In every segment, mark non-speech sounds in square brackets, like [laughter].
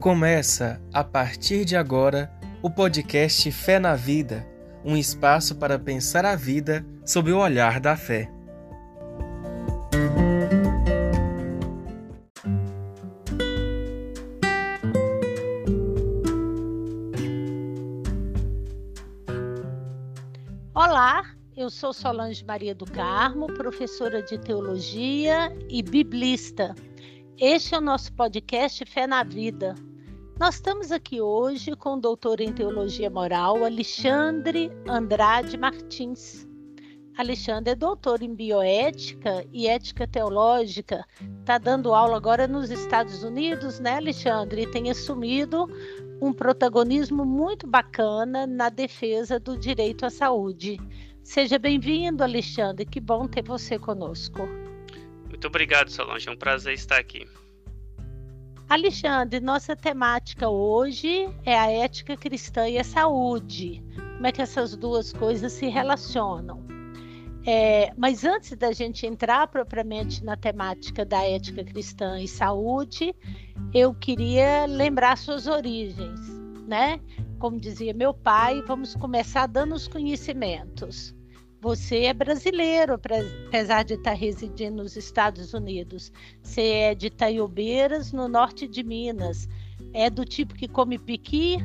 Começa, a partir de agora, o podcast Fé na Vida um espaço para pensar a vida sob o olhar da fé. Olá, eu sou Solange Maria do Carmo, professora de teologia e biblista. Este é o nosso podcast Fé na Vida, nós estamos aqui hoje com o doutor em teologia moral, Alexandre Andrade Martins. Alexandre é doutor em bioética e ética teológica, está dando aula agora nos Estados Unidos, né, Alexandre? E tem assumido um protagonismo muito bacana na defesa do direito à saúde. Seja bem-vindo, Alexandre, que bom ter você conosco. Muito obrigado, Solange, é um prazer estar aqui. Alexandre, nossa temática hoje é a ética cristã e a saúde. Como é que essas duas coisas se relacionam? É, mas antes da gente entrar propriamente na temática da ética cristã e saúde, eu queria lembrar suas origens, né? Como dizia meu pai, vamos começar dando os conhecimentos. Você é brasileiro, apesar de estar residindo nos Estados Unidos. Você é de Itaiobeiras, no norte de Minas. É do tipo que come piqui?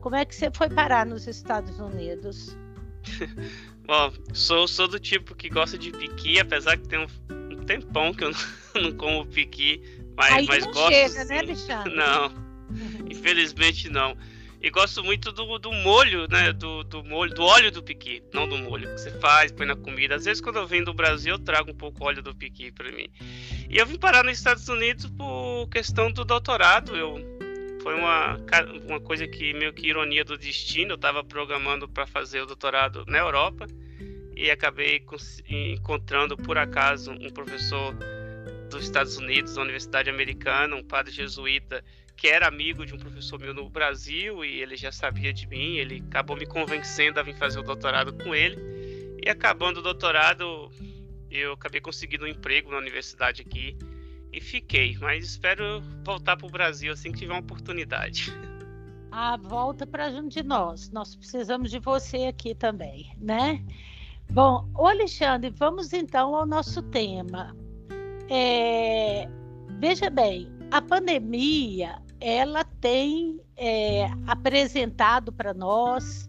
Como é que você foi parar nos Estados Unidos? [laughs] Bom, sou, sou do tipo que gosta de piqui, apesar que tem um, um tempão que eu não, [laughs] não como piqui, mas, Aí mas não gosto. Chega, sim. né, Alexandre? Não, [laughs] infelizmente não. E gosto muito do, do molho, né? Do, do molho, do óleo do piqui, não do molho que você faz, põe na comida. Às vezes quando eu venho do Brasil, eu trago um pouco óleo do piqui para mim. E eu vim parar nos Estados Unidos por questão do doutorado. Eu foi uma, uma coisa que meio que ironia do destino. Eu estava programando para fazer o doutorado na Europa e acabei encontrando por acaso um professor dos Estados Unidos, da Universidade Americana, um padre jesuíta que era amigo de um professor meu no Brasil e ele já sabia de mim, ele acabou me convencendo a vir fazer o doutorado com ele. E acabando o doutorado, eu acabei conseguindo um emprego na universidade aqui e fiquei, mas espero voltar para o Brasil assim que tiver uma oportunidade. [laughs] Ah, volta para junto de nós. Nós precisamos de você aqui também, né? Bom, Alexandre, vamos então ao nosso tema. É, veja bem, a pandemia ela tem é, apresentado para nós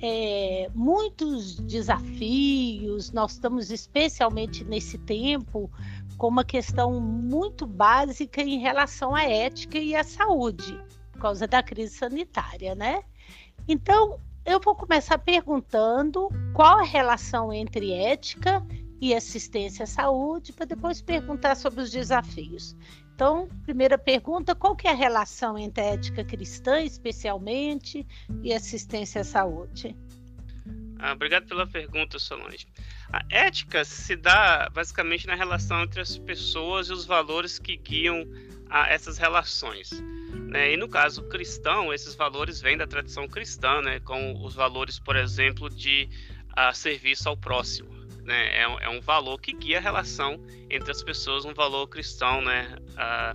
é, muitos desafios. Nós estamos especialmente nesse tempo com uma questão muito básica em relação à ética e à saúde, por causa da crise sanitária, né? Então, eu vou começar perguntando qual a relação entre ética e assistência à saúde, para depois perguntar sobre os desafios. Então, primeira pergunta, qual que é a relação entre a ética cristã, especialmente, e assistência à saúde? Ah, obrigado pela pergunta, Solange. A ética se dá basicamente na relação entre as pessoas e os valores que guiam a essas relações. Né? E no caso cristão, esses valores vêm da tradição cristã, né? com os valores, por exemplo, de a, serviço ao próximo né? É, é, um valor que guia a relação entre as pessoas, um valor cristão, né? A,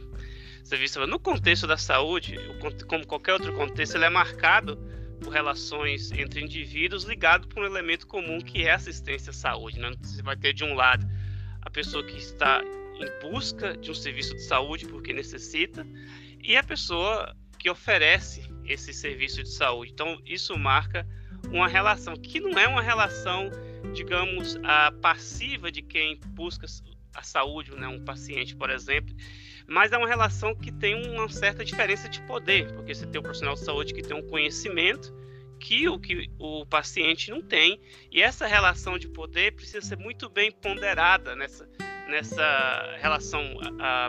no contexto da saúde, como qualquer outro contexto, ele é marcado por relações entre indivíduos ligado por um elemento comum que é assistência à saúde. Né? Você vai ter de um lado a pessoa que está em busca de um serviço de saúde porque necessita e a pessoa que oferece esse serviço de saúde. Então isso marca uma relação que não é uma relação digamos, a passiva de quem busca a saúde, né, um paciente, por exemplo, mas é uma relação que tem uma certa diferença de poder, porque você tem um profissional de saúde que tem um conhecimento que o que o paciente não tem, e essa relação de poder precisa ser muito bem ponderada nessa nessa relação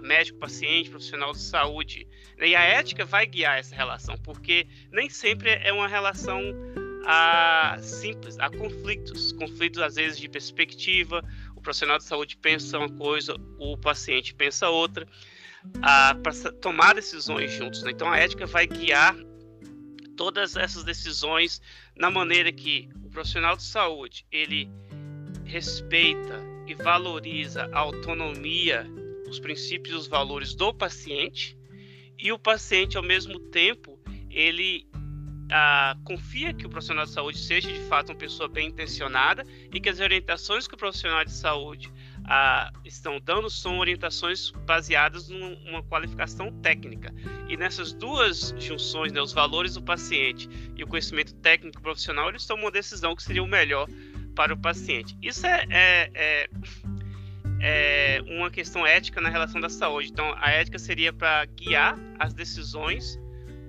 médico-paciente, profissional de saúde. E a ética vai guiar essa relação, porque nem sempre é uma relação a simples, a conflitos, conflitos às vezes de perspectiva. O profissional de saúde pensa uma coisa, o paciente pensa outra, para tomar decisões juntos. Né? Então a ética vai guiar todas essas decisões na maneira que o profissional de saúde ele respeita e valoriza a autonomia, os princípios e os valores do paciente e o paciente, ao mesmo tempo, ele ah, confia que o profissional de saúde seja de fato uma pessoa bem intencionada e que as orientações que o profissional de saúde ah, estão dando são orientações baseadas numa qualificação técnica. E nessas duas junções, né, os valores do paciente e o conhecimento técnico profissional, eles tomam uma decisão que seria o melhor para o paciente. Isso é, é, é, é uma questão ética na relação da saúde. Então, a ética seria para guiar as decisões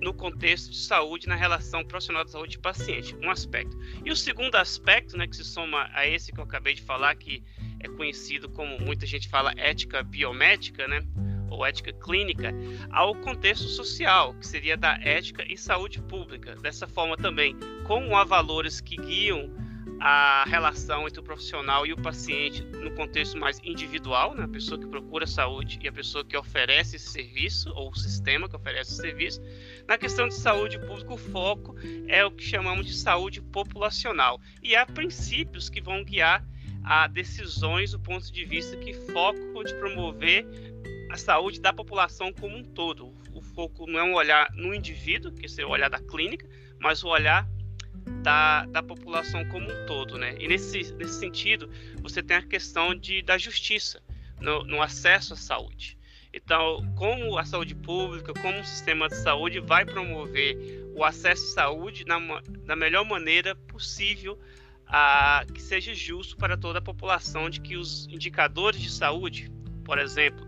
no contexto de saúde, na relação profissional de saúde e paciente, um aspecto. E o segundo aspecto, né, que se soma a esse que eu acabei de falar, que é conhecido como muita gente fala ética biomédica, né, ou ética clínica, ao contexto social, que seria da ética e saúde pública. Dessa forma também, como há valores que guiam a relação entre o profissional e o paciente no contexto mais individual, né? a pessoa que procura saúde e a pessoa que oferece esse serviço, ou o sistema que oferece esse serviço. Na questão de saúde pública, o foco é o que chamamos de saúde populacional. E há princípios que vão guiar a decisões do ponto de vista que focam de promover a saúde da população como um todo. O foco não é um olhar no indivíduo, que seria o olhar da clínica, mas o olhar da, da população como um todo, né? E nesse, nesse sentido, você tem a questão de, da justiça no, no acesso à saúde. Então, como a saúde pública, como o sistema de saúde vai promover o acesso à saúde na, da melhor maneira possível, a, que seja justo para toda a população, de que os indicadores de saúde, por exemplo,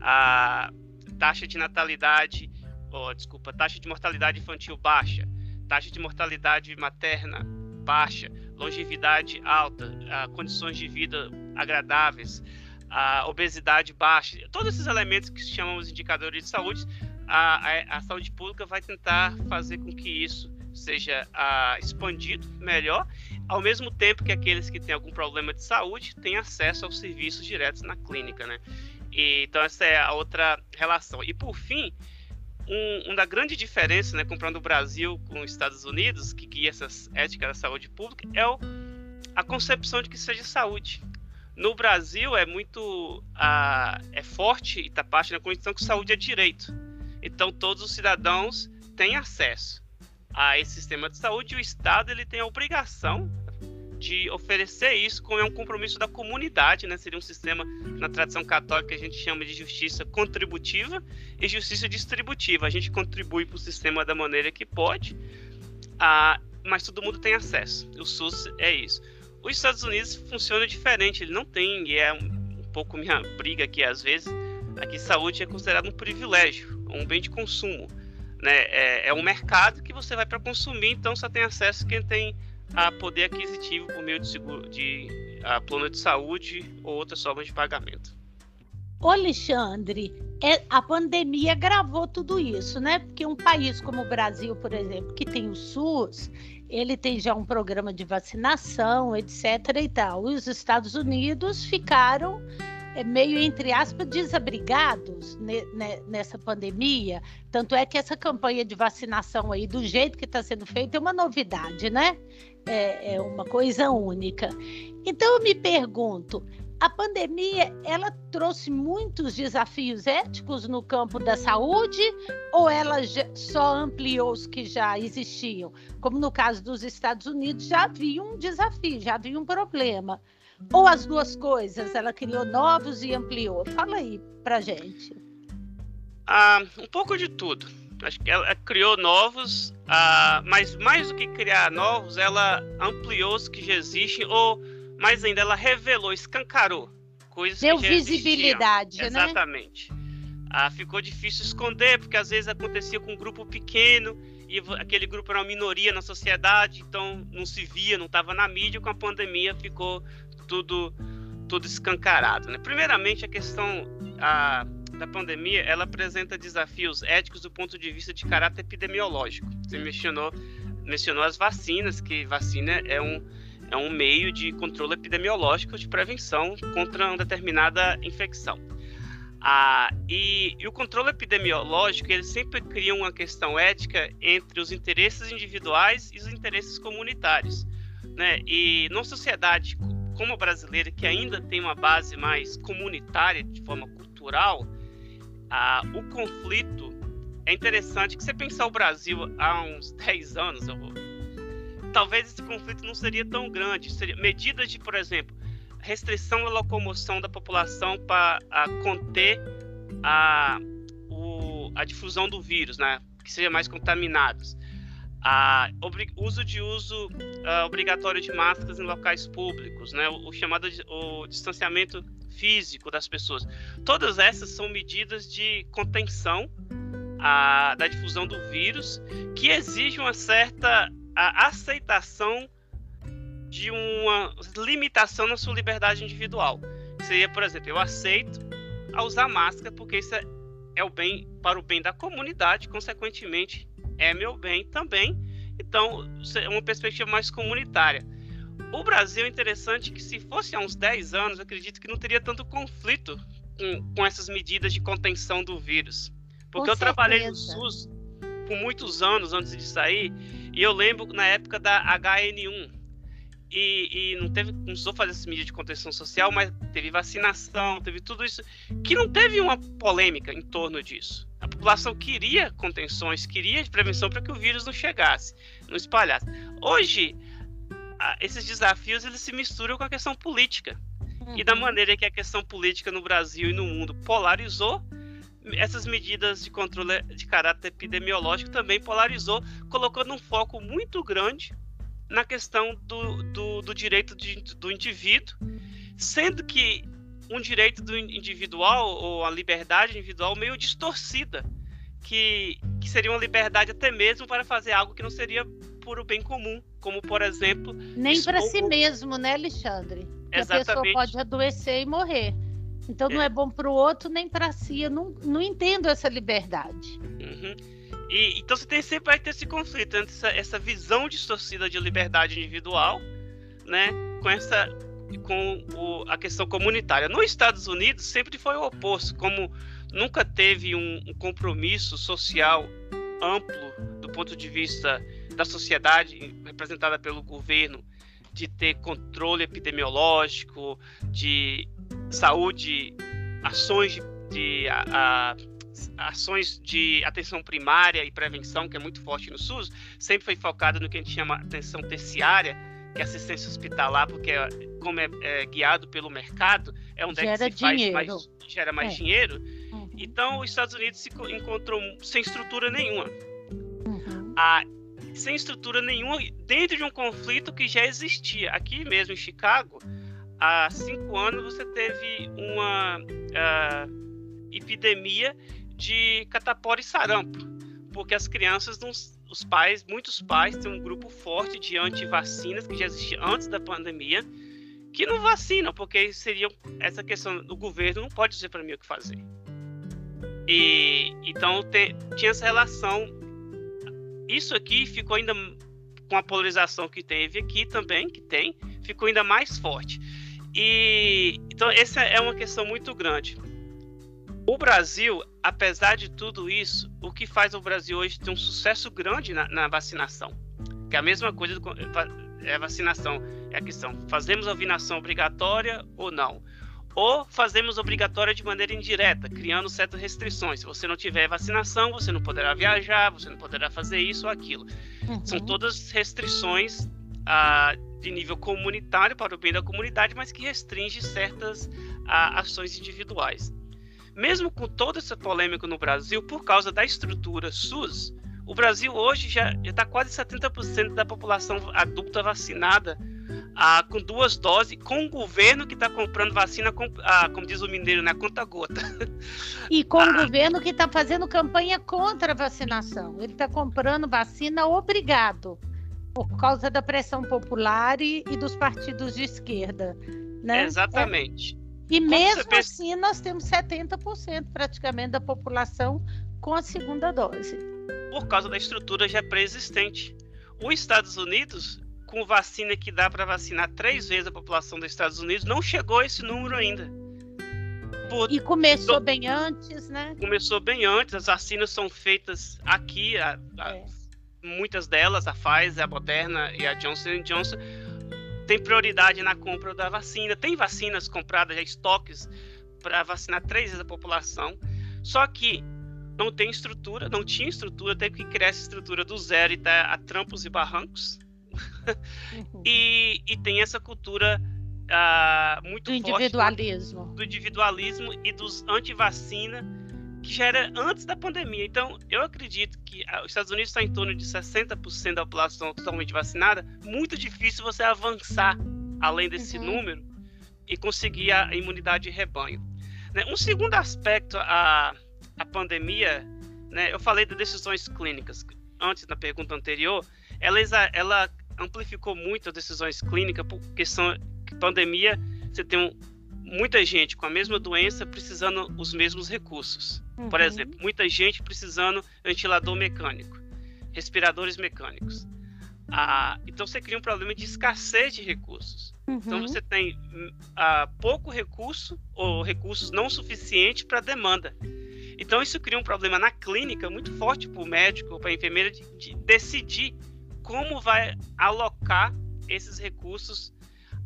a taxa de natalidade, oh, desculpa, taxa de mortalidade infantil baixa, taxa de mortalidade materna baixa, longevidade alta, condições de vida agradáveis, obesidade baixa, todos esses elementos que chamamos indicadores de saúde, a, a, a, saúde pública vai tentar fazer com que isso seja a, expandido melhor, ao mesmo tempo que aqueles que têm algum problema de saúde têm acesso aos serviços diretos na clínica, né? E, então essa é a outra relação. E por fim, um, uma grande diferença, né, comprando o Brasil com os Estados Unidos, que guia essa ética da saúde pública, é o, a concepção de que seja saúde. No Brasil é muito a, é forte e está parte na condição que saúde é direito. Então todos os cidadãos têm acesso a esse sistema de saúde e o Estado ele tem a obrigação de oferecer isso como é um compromisso da comunidade, né? Seria um sistema na tradição católica que a gente chama de justiça contributiva e justiça distributiva. A gente contribui para o sistema da maneira que pode, ah, mas todo mundo tem acesso. O SUS é isso. Os Estados Unidos funciona diferente. Ele não tem e é um, pouco minha briga aqui às vezes. Aqui saúde é considerado um privilégio, um bem de consumo. Né? É, é um mercado que você vai para consumir, então só tem acesso quem tem a poder aquisitivo por meio de, seguro, de a plano de saúde ou outras formas de pagamento. Ô Alexandre, é, a pandemia gravou tudo isso, né? Porque um país como o Brasil, por exemplo, que tem o SUS, ele tem já um programa de vacinação, etc. e tal. E os Estados Unidos ficaram é, meio, entre aspas, desabrigados nessa pandemia. Tanto é que essa campanha de vacinação aí, do jeito que está sendo feita, é uma novidade, né? É, é uma coisa única. Então eu me pergunto, a pandemia ela trouxe muitos desafios éticos no campo da saúde ou ela só ampliou os que já existiam? Como no caso dos Estados Unidos, já havia um desafio, já havia um problema. Ou as duas coisas? Ela criou novos e ampliou? Fala aí pra gente. Ah, um pouco de tudo. Acho que ela criou novos, ah, mas mais do que criar novos, ela ampliou os que já existem, ou mais ainda, ela revelou, escancarou coisas Deu que já visibilidade, existiam. né? Exatamente. Ah, ficou difícil esconder, porque às vezes acontecia com um grupo pequeno e aquele grupo era uma minoria na sociedade, então não se via, não estava na mídia. Com a pandemia ficou tudo tudo escancarado. Né? Primeiramente, a questão a, da pandemia ela apresenta desafios éticos do ponto de vista de caráter epidemiológico. Você mencionou, mencionou as vacinas, que vacina é um, é um meio de controle epidemiológico de prevenção contra uma determinada infecção. Ah, e, e, o controle epidemiológico ele sempre cria uma questão ética entre os interesses individuais e os interesses comunitários. Né? E numa sociedade como a brasileira, que ainda tem uma base mais comunitária, de forma cultural, a, o conflito é interessante que você pensar o Brasil há uns [laughs] 10 anos, vou, talvez esse conflito não seria tão grande. Seria medidas de, por exemplo, restrição da locomoção da população para conter a, o, a difusão do vírus, né? Que sejam mais contaminados. A, uso de uso uh, obrigatório de máscaras em locais públicos, né? O, o chamado o distanciamento físico das pessoas. Todas essas são medidas de contenção a, da difusão do vírus que exigem uma certa aceitação de uma limitação na sua liberdade individual. Seria, por exemplo, eu aceito a usar máscara porque isso é, é o bem para o bem da comunidade, consequentemente é meu bem também. Então, é uma perspectiva mais comunitária. O Brasil é interessante que se fosse há uns 10 anos, eu acredito que não teria tanto conflito com, com essas medidas de contenção do vírus. Porque eu trabalhei no SUS por muitos anos antes de sair, e eu lembro na época da HN1. E, e não teve, não precisou fazer essa medida de contenção social, mas teve vacinação, teve tudo isso, que não teve uma polêmica em torno disso. A população queria contenções, queria prevenção para que o vírus não chegasse, não espalhasse. Hoje, esses desafios eles se misturam com a questão política. Uhum. E da uhum. maneira que a questão política no Brasil e no mundo polarizou, essas medidas de controle de caráter epidemiológico também polarizou, colocando um foco muito grande na questão do, do, do direito de, do indivíduo, sendo que um direito do individual ou a liberdade individual meio distorcida, que, que seria uma liberdade até mesmo para fazer algo que não seria por o bem comum, como por exemplo. Nem para si mesmo, né, Alexandre? Que Exatamente. a pessoa pode adoecer e morrer. Então não é, é bom para o outro nem para si. Eu não, não entendo essa liberdade. Uhum. E, então você tem sempre vai ter esse conflito entre essa, essa visão distorcida de liberdade individual, né, com essa com o, a questão comunitária. Nos Estados Unidos sempre foi o oposto, como nunca teve um, um compromisso social amplo do ponto de vista da sociedade representada pelo governo de ter controle epidemiológico, de saúde, ações de, de a, a, ações de atenção primária e prevenção, que é muito forte no SUS, sempre foi focada no que a gente chama atenção terciária, que é assistência hospitalar, porque é, como é, é, guiado pelo mercado, é onde gera é que se dinheiro. faz mais, gera mais é. dinheiro. Uhum. Então, os Estados Unidos se encontrou sem estrutura nenhuma. Uhum. A, sem estrutura nenhuma dentro de um conflito que já existia. Aqui mesmo em Chicago, há cinco anos você teve uma uh, epidemia de catapora e sarampo, porque as crianças não, os pais, muitos pais têm um grupo forte de antivacinas que já existia antes da pandemia, que não vacinam, porque seria essa questão do governo não pode dizer para mim o que fazer. E então tem, tinha essa relação. Isso aqui ficou ainda com a polarização que teve aqui também, que tem, ficou ainda mais forte. E então essa é uma questão muito grande. O Brasil, apesar de tudo isso, o que faz o Brasil hoje ter um sucesso grande na, na vacinação, que é a mesma coisa do, é vacinação, é a questão, fazemos a vacinação obrigatória ou não? Ou fazemos obrigatória de maneira indireta, criando certas restrições. Se você não tiver vacinação, você não poderá viajar, você não poderá fazer isso ou aquilo. Uhum. São todas restrições ah, de nível comunitário para o bem da comunidade, mas que restringe certas a, ações individuais. Mesmo com toda essa polêmica no Brasil, por causa da estrutura SUS, o Brasil hoje já está quase 70% da população adulta vacinada ah, com duas doses, com o governo que está comprando vacina, com, ah, como diz o mineiro, na né, conta gota. E com ah, o governo que está fazendo campanha contra a vacinação. Ele está comprando vacina obrigado por causa da pressão popular e, e dos partidos de esquerda. Né? Exatamente. É. E Como mesmo pensa... assim, nós temos 70% praticamente da população com a segunda dose. Por causa da estrutura já pré-existente. Os Estados Unidos, com vacina que dá para vacinar três vezes a população dos Estados Unidos, não chegou a esse número ainda. Por... E começou bem antes, né? Começou bem antes, as vacinas são feitas aqui, a, a... É muitas delas, a Pfizer, a Moderna e a Johnson Johnson, tem prioridade na compra da vacina. Tem vacinas compradas, já estoques para vacinar três vezes a população. Só que não tem estrutura, não tinha estrutura, teve que criar essa estrutura do zero e tá a trampos e barrancos. Uhum. e, e tem essa cultura uh, muito do individualismo. do individualismo e dos anti-vacina, que já era antes da pandemia. Então, eu acredito que ah, os Estados Unidos está em torno de 60% da população totalmente vacinada. Muito difícil você avançar além desse uhum. número e conseguir a imunidade de rebanho. Né? Um segundo aspecto, a, a pandemia, né, eu falei de decisões clínicas antes na pergunta anterior, ela, ela amplificou muito as decisões clínicas porque são pandemia você tem um, muita gente com a mesma doença precisando os mesmos recursos. Uhum. Por exemplo, muita gente precisando ventilador mecânico, respiradores mecânicos. Ah, então você cria um problema de escassez de recursos. Então, uhum. Então você tem ah, pouco recurso ou recursos não suficientes para a demanda. Então isso cria um problema na clínica muito forte para o médico, para a enfermeira de, de, decidir como vai alocar esses recursos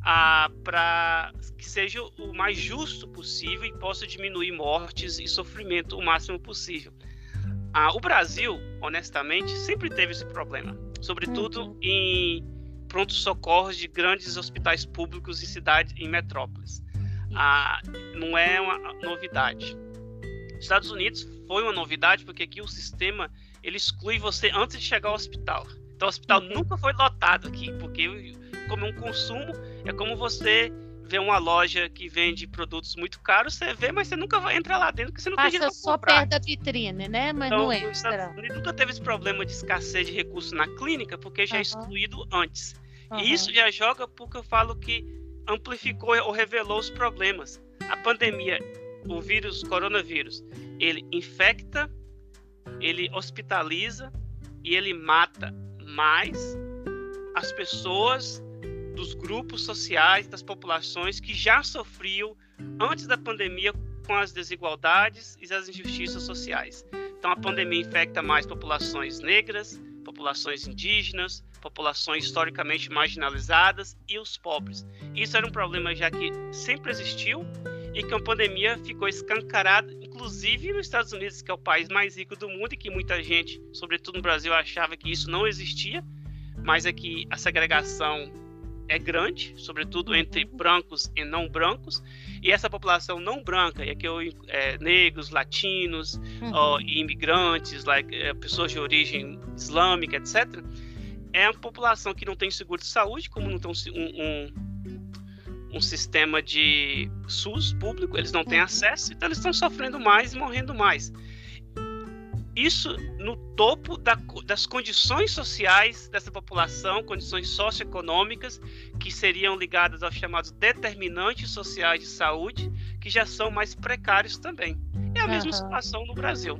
ah, para que seja o mais justo possível e possa diminuir mortes e sofrimento o máximo possível. Ah, o Brasil, honestamente, sempre teve esse problema, sobretudo uhum. em prontos socorros de grandes hospitais públicos em cidades, em metrópoles. Ah, não é uma novidade. Estados Unidos foi uma novidade porque aqui o sistema ele exclui você antes de chegar ao hospital. Então o hospital uhum. nunca foi lotado aqui, porque como é um consumo, é como você vê uma loja que vende produtos muito caros, você vê, mas você nunca vai entrar lá dentro porque você não Passa tem dinheiro só perto da vitrine, né? Mas então, não entra. Nunca teve esse problema de escassez de recursos na clínica, porque já uhum. é excluído antes. Uhum. E isso já joga porque eu falo que amplificou ou revelou os problemas. A pandemia o vírus, o coronavírus, ele infecta, ele hospitaliza e ele mata mais as pessoas dos grupos sociais, das populações que já sofriam antes da pandemia com as desigualdades e as injustiças sociais. Então a pandemia infecta mais populações negras, populações indígenas, populações historicamente marginalizadas e os pobres. Isso era um problema já que sempre existiu e que a pandemia ficou escancarada, inclusive nos Estados Unidos, que é o país mais rico do mundo e que muita gente, sobretudo no Brasil, achava que isso não existia, mas é que a segregação é grande, sobretudo entre brancos e não brancos, e essa população não branca, e aqui eu, é, negros, latinos, uhum. ó, imigrantes, like, é, pessoas de origem islâmica, etc., é uma população que não tem seguro de saúde, como não tem um, um um sistema de SUS público, eles não têm uhum. acesso, então eles estão sofrendo mais e morrendo mais. Isso no topo da, das condições sociais dessa população, condições socioeconômicas, que seriam ligadas aos chamados determinantes sociais de saúde, que já são mais precários também. É a uhum. mesma situação no Brasil.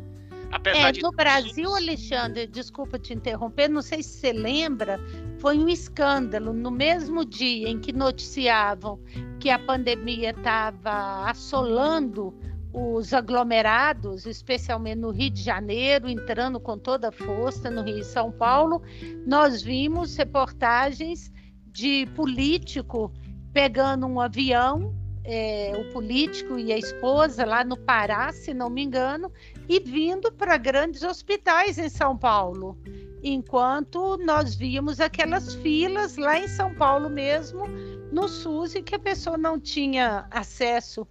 Apesar é, de no Brasil, Alexandre, desculpa te interromper, não sei se você lembra, foi um escândalo. No mesmo dia em que noticiavam que a pandemia estava assolando os aglomerados, especialmente no Rio de Janeiro, entrando com toda a força no Rio e São Paulo, nós vimos reportagens de político pegando um avião é, o político e a esposa lá no Pará, se não me engano, e vindo para grandes hospitais em São Paulo, enquanto nós víamos aquelas filas lá em São Paulo mesmo, no SUS, e que a pessoa não tinha acesso.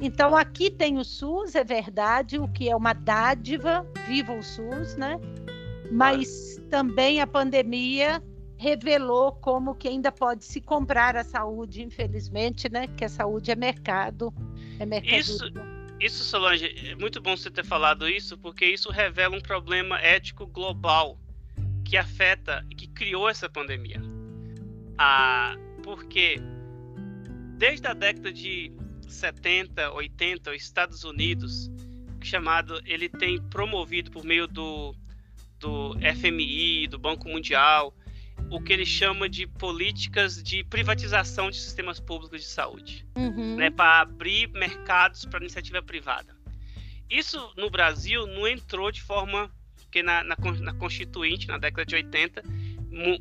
Então, aqui tem o SUS, é verdade, o que é uma dádiva, viva o SUS, né? Mas também a pandemia revelou como que ainda pode se comprar a saúde, infelizmente, né? Que a saúde é mercado, é mercado. Isso, isso, Solange, é muito bom você ter falado isso, porque isso revela um problema ético global que afeta e que criou essa pandemia. Ah, porque desde a década de 70, 80, os Estados Unidos, chamado, ele tem promovido por meio do, do FMI, do Banco Mundial, o que ele chama de políticas de privatização de sistemas públicos de saúde, uhum. né, para abrir mercados para iniciativa privada. Isso no Brasil não entrou de forma que na, na, na Constituinte, na década de 80,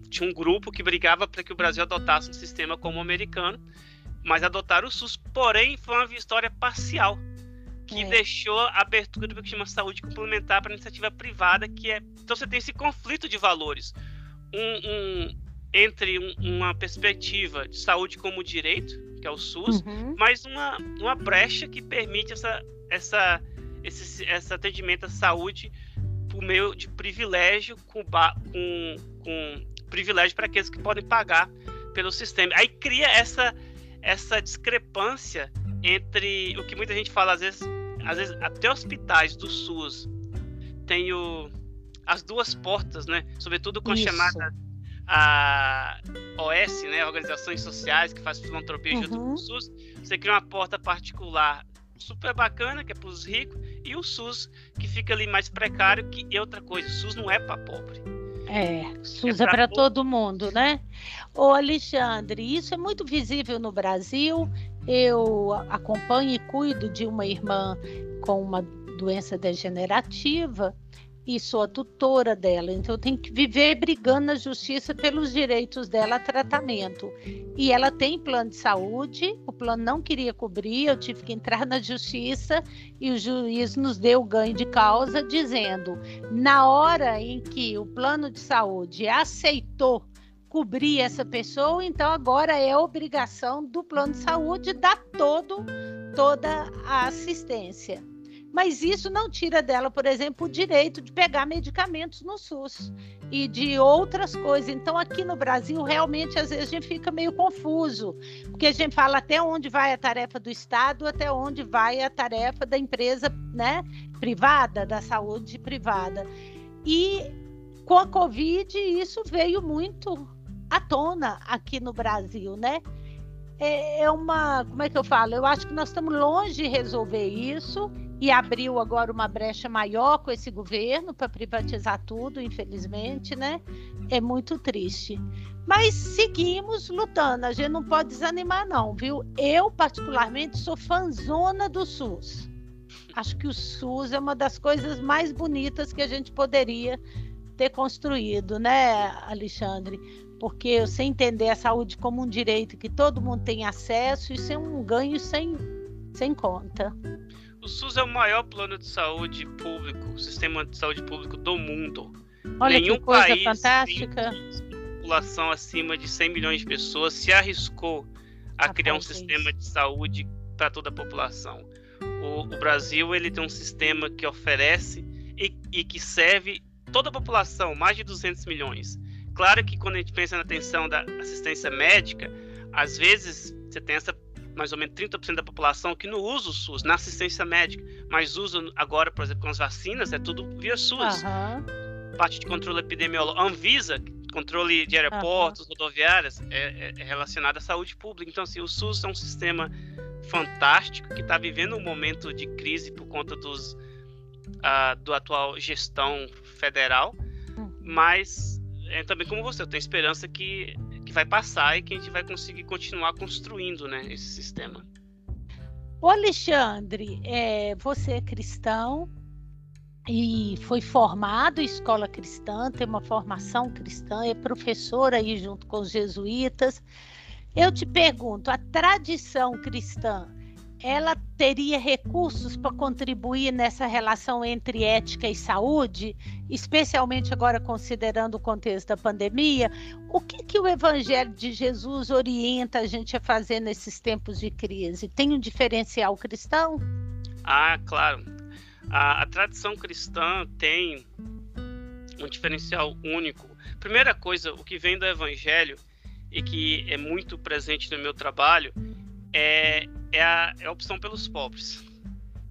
tinha um grupo que brigava para que o Brasil adotasse um sistema como o americano, mas adotaram o SUS, porém foi uma história parcial, que é. deixou a abertura para o que chama saúde complementar para iniciativa privada, que é. Então você tem esse conflito de valores. Um, um entre um, uma perspectiva de saúde como direito, que é o SUS, uhum. mas uma, uma brecha que permite essa, essa, esse, esse atendimento à saúde por meio de privilégio com, com, com privilégio para aqueles que podem pagar pelo sistema. Aí cria essa, essa discrepância entre o que muita gente fala, às vezes, às vezes até hospitais do SUS tem o, as duas portas, né? Sobretudo com a chamada a OS, né? Organizações Sociais que faz filantropia uhum. junto com o SUS. Você cria uma porta particular super bacana, que é para os ricos, e o SUS, que fica ali mais precário, que é outra coisa. O SUS não é para pobre. É, SUS é para todo mundo, né? Ô Alexandre, isso é muito visível no Brasil. Eu acompanho e cuido de uma irmã com uma doença degenerativa e sou a tutora dela, então eu tenho que viver brigando na justiça pelos direitos dela a tratamento. E ela tem plano de saúde, o plano não queria cobrir, eu tive que entrar na justiça e o juiz nos deu ganho de causa, dizendo: na hora em que o plano de saúde aceitou cobrir essa pessoa, então agora é obrigação do plano de saúde dar todo toda a assistência mas isso não tira dela, por exemplo, o direito de pegar medicamentos no SUS e de outras coisas. Então, aqui no Brasil, realmente, às vezes a gente fica meio confuso, porque a gente fala até onde vai a tarefa do Estado, até onde vai a tarefa da empresa né, privada, da saúde privada. E com a Covid, isso veio muito à tona aqui no Brasil, né? É, é uma, como é que eu falo? Eu acho que nós estamos longe de resolver isso e abriu agora uma brecha maior com esse governo para privatizar tudo, infelizmente, né? É muito triste. Mas seguimos lutando, a gente não pode desanimar, não, viu? Eu, particularmente, sou fanzona do SUS. Acho que o SUS é uma das coisas mais bonitas que a gente poderia ter construído, né, Alexandre? Porque você entender a saúde como um direito que todo mundo tem acesso, isso é um ganho sem, sem conta. O SUS é o maior plano de saúde público, sistema de saúde público do mundo. Olha Nenhum que coisa país fantástica. população acima de 100 milhões de pessoas se arriscou a Rapaz, criar um sistema de saúde para toda a população. O, o, Brasil ele tem um sistema que oferece e, e que serve toda a população, mais de 200 milhões. Claro que quando a gente pensa na atenção da assistência médica, às vezes você tem essa mais ou menos 30% da população que não usa o SUS na assistência médica, mas usa agora, por exemplo, com as vacinas, é tudo via SUS. Uhum. Parte de controle epidemiológico, Anvisa, controle de aeroportos, uhum. rodoviárias, é, é, é relacionado à saúde pública. Então, assim, o SUS é um sistema fantástico que está vivendo um momento de crise por conta dos, uh, do atual gestão federal, uhum. mas é, também como você, eu tenho esperança que que vai passar e que a gente vai conseguir continuar construindo né, esse sistema. O Alexandre, é, você é cristão e foi formado em escola cristã, tem uma formação cristã, é professor aí junto com os jesuítas. Eu te pergunto, a tradição cristã ela teria recursos para contribuir nessa relação entre ética e saúde, especialmente agora considerando o contexto da pandemia? O que, que o Evangelho de Jesus orienta a gente a fazer nesses tempos de crise? Tem um diferencial cristão? Ah, claro. A, a tradição cristã tem um diferencial único. Primeira coisa, o que vem do Evangelho e que é muito presente no meu trabalho é, é, a, é a opção pelos pobres.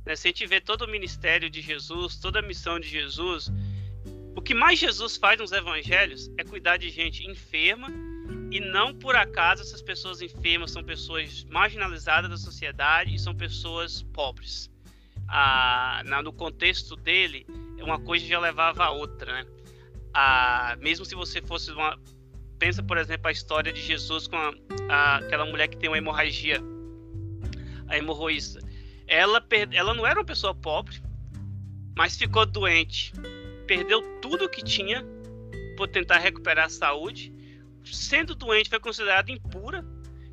Né? Se a gente vê todo o ministério de Jesus, toda a missão de Jesus, o que mais Jesus faz nos evangelhos é cuidar de gente enferma e não por acaso essas pessoas enfermas são pessoas marginalizadas da sociedade e são pessoas pobres. Ah, no contexto dele, uma coisa já levava a outra, né? Ah, mesmo se você fosse uma pensa, por exemplo, a história de Jesus com a, a, aquela mulher que tem uma hemorragia, a hemorroísta. Ela, ela não era uma pessoa pobre, mas ficou doente. Perdeu tudo que tinha por tentar recuperar a saúde. Sendo doente, foi considerada impura.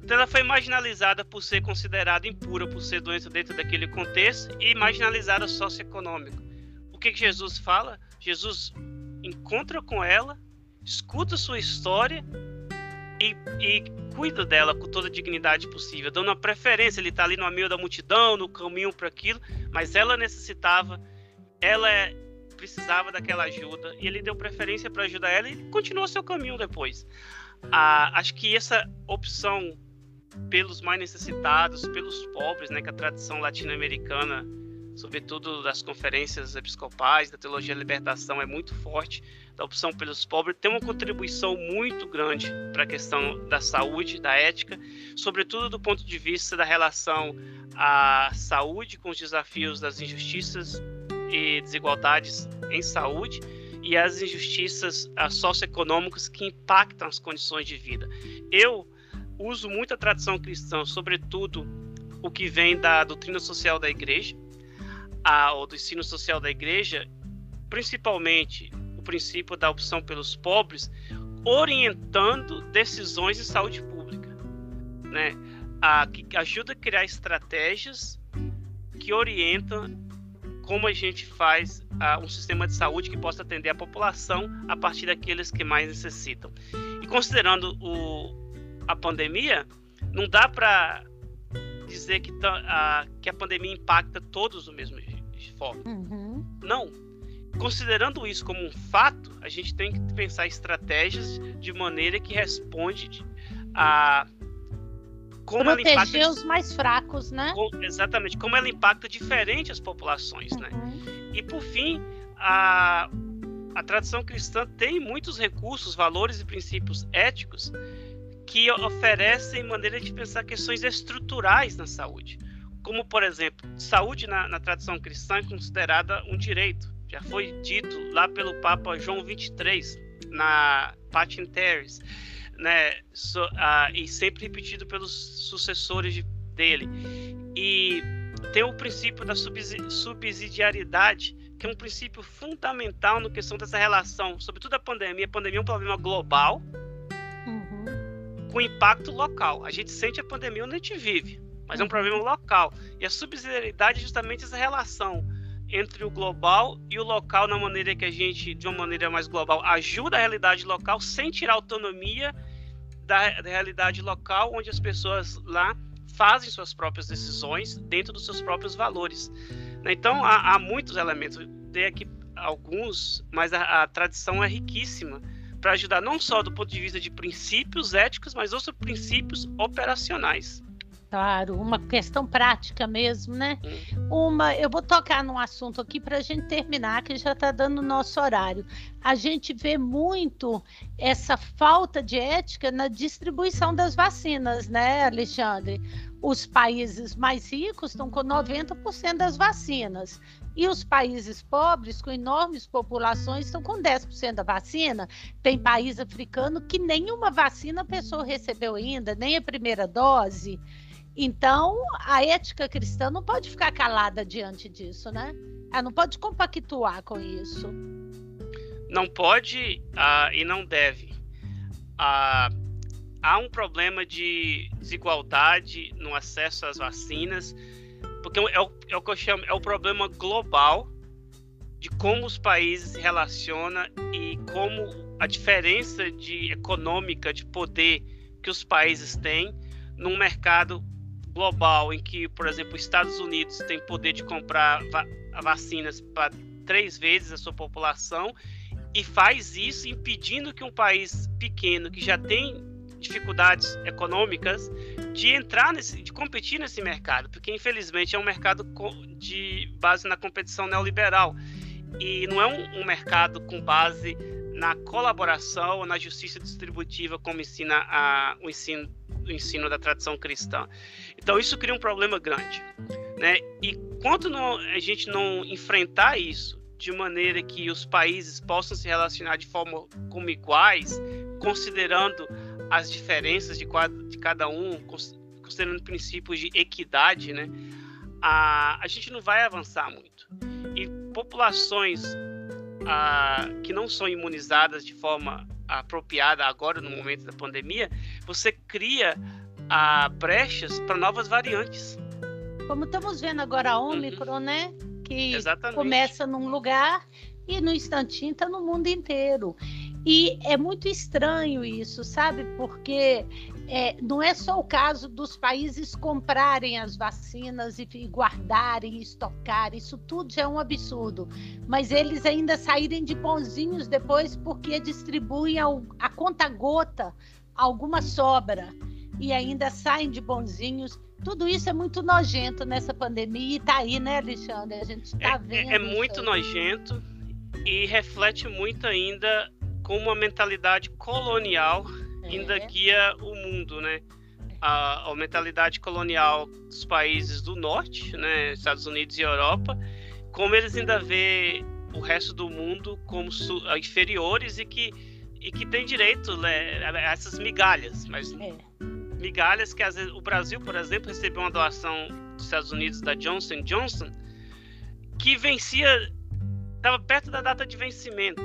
Então ela foi marginalizada por ser considerada impura, por ser doença dentro daquele contexto e marginalizada socioeconômico. O que, que Jesus fala? Jesus encontra com ela, escuta sua história e, e cuida dela com toda a dignidade possível, dando uma preferência. Ele está ali no meio da multidão, no caminho para aquilo, mas ela necessitava, ela é, precisava daquela ajuda e ele deu preferência para ajudar ela e continuou seu caminho depois. Ah, acho que essa opção pelos mais necessitados, pelos pobres, né, que a tradição latino-americana, sobretudo das conferências episcopais, da teologia da libertação, é muito forte, da opção pelos pobres, tem uma contribuição muito grande para a questão da saúde, da ética, sobretudo do ponto de vista da relação à saúde com os desafios das injustiças e desigualdades em saúde e as injustiças socioeconômicas que impactam as condições de vida. Eu uso muito a tradição cristã, sobretudo o que vem da doutrina social da igreja, a, ou do ensino social da igreja, principalmente o princípio da opção pelos pobres, orientando decisões de saúde pública, né? A, que ajuda a criar estratégias que orientam como a gente faz a, um sistema de saúde que possa atender a população a partir daqueles que mais necessitam. E considerando o, a pandemia, não dá para dizer que, a, que a pandemia impacta todos do mesmo forma. Uhum. Não. Considerando isso como um fato, a gente tem que pensar estratégias de maneira que responde a como Proteger ela impacta, os mais fracos, né? Com, exatamente, como ela impacta diferente as populações, né? uhum. né? E por fim, a, a tradição cristã tem muitos recursos, valores e princípios éticos que oferecem maneira de pensar questões estruturais na saúde. Como, por exemplo, saúde na, na tradição cristã é considerada um direito. Já foi dito lá pelo Papa João XXIII, na Patin Terres, né, so, uh, e sempre repetido pelos sucessores de, dele. E tem o princípio da subsidiariedade, que é um princípio fundamental na questão dessa relação, sobretudo a pandemia. A pandemia é um problema global, com impacto local. A gente sente a pandemia onde a gente vive, mas é um problema local. E a subsidiariedade é justamente essa relação entre o global e o local na maneira que a gente, de uma maneira mais global, ajuda a realidade local sem tirar autonomia da, da realidade local, onde as pessoas lá fazem suas próprias decisões dentro dos seus próprios valores. Né? Então há, há muitos elementos, dei aqui alguns, mas a, a tradição é riquíssima para ajudar não só do ponto de vista de princípios éticos, mas outros princípios operacionais. Claro, uma questão prática mesmo, né? Uma, eu vou tocar num assunto aqui para a gente terminar, que já está dando o nosso horário. A gente vê muito essa falta de ética na distribuição das vacinas, né, Alexandre? Os países mais ricos estão com 90% das vacinas. E os países pobres, com enormes populações, estão com 10% da vacina. Tem país africano que nenhuma vacina a pessoa recebeu ainda, nem a primeira dose. Então, a ética cristã não pode ficar calada diante disso, né? Ela não pode compactuar com isso. Não pode uh, e não deve. Uh, há um problema de desigualdade no acesso às vacinas porque é o, é o que eu chamo, é o problema global de como os países se relacionam e como a diferença de econômica, de poder que os países têm num mercado global em que, por exemplo, os Estados Unidos tem poder de comprar va vacinas para três vezes a sua população e faz isso impedindo que um país pequeno que já tem dificuldades econômicas de entrar nesse, de competir nesse mercado, porque infelizmente é um mercado de base na competição neoliberal. E não é um, um mercado com base na colaboração ou na justiça distributiva como ensina a, o ensino o ensino da tradição cristã. Então isso cria um problema grande, né? E quando não, a gente não enfrentar isso de maneira que os países possam se relacionar de forma como iguais, considerando as diferenças de, de cada um, considerando princípios de equidade, né, a, a gente não vai avançar muito. E populações a, que não são imunizadas de forma apropriada agora no momento da pandemia, você cria a brechas para novas variantes. Como estamos vendo agora a Ômicron, uhum. né? Que Exatamente. começa num lugar e no instantinho está no mundo inteiro. E é muito estranho isso, sabe? Porque é, não é só o caso dos países comprarem as vacinas e, e guardarem, estocar, isso tudo já é um absurdo. Mas eles ainda saírem de bonzinhos depois porque distribuem a, a conta-gota alguma sobra e ainda saem de bonzinhos. Tudo isso é muito nojento nessa pandemia e tá aí, né, Alexandre? A gente está é, vendo. É, é muito nojento e reflete muito ainda como a mentalidade colonial é. ainda guia o mundo, né? A, a, mentalidade colonial dos países do norte, né, Estados Unidos e Europa, como eles ainda vê o resto do mundo como inferiores e que e que tem direito né, a essas migalhas, mas é. migalhas que às vezes o Brasil, por exemplo, recebeu uma doação dos Estados Unidos da Johnson Johnson que vencia estava perto da data de vencimento.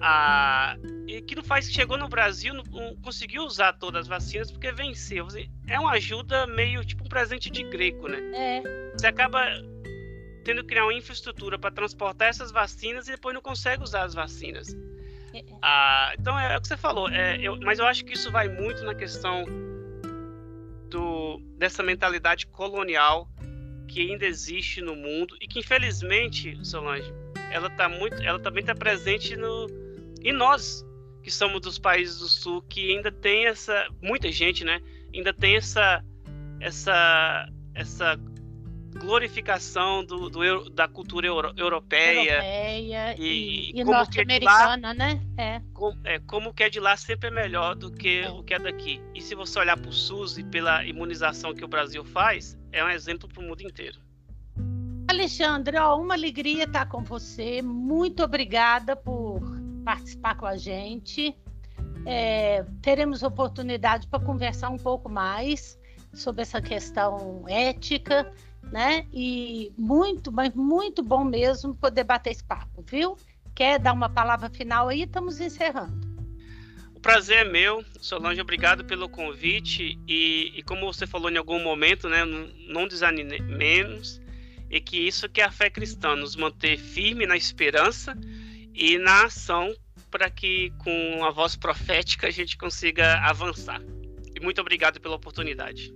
Ah, e que não faz chegou no Brasil, não, não, conseguiu usar todas as vacinas porque venceu. É uma ajuda meio tipo um presente de grego, né? É. Você acaba tendo que criar uma infraestrutura para transportar essas vacinas e depois não consegue usar as vacinas. É. Ah, então é, é, o que você falou, é, eu, mas eu acho que isso vai muito na questão do, dessa mentalidade colonial que ainda existe no mundo e que infelizmente, Solange, ela tá muito, ela também está presente no em nós que somos dos países do sul que ainda tem essa muita gente, né? Ainda tem essa essa essa glorificação do, do da cultura euro, europeia, europeia e, e, e norte-americana, né? É. Como, é. Como que é de lá sempre é melhor do que é. o que é daqui. E se você olhar para o SUS e pela imunização que o Brasil faz, é um exemplo para o mundo inteiro. Alexandre, ó, uma alegria estar com você. Muito obrigada por participar com a gente. É, teremos oportunidade para conversar um pouco mais sobre essa questão ética, né? E muito, mas muito bom mesmo poder bater esse papo, viu? Quer dar uma palavra final aí? Estamos encerrando. O prazer é meu, Solange, obrigado pelo convite e, e como você falou em algum momento, né, não, desanimemos e que isso que é a fé cristã, nos manter firme na esperança e na ação para que com a voz profética a gente consiga avançar. E muito obrigado pela oportunidade.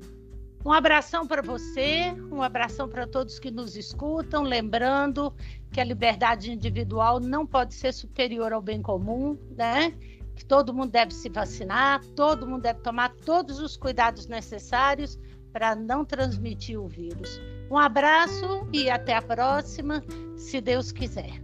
Um abração para você, um abração para todos que nos escutam, lembrando que a liberdade individual não pode ser superior ao bem comum, né? Que todo mundo deve se vacinar, todo mundo deve tomar todos os cuidados necessários para não transmitir o vírus. Um abraço e até a próxima, se Deus quiser.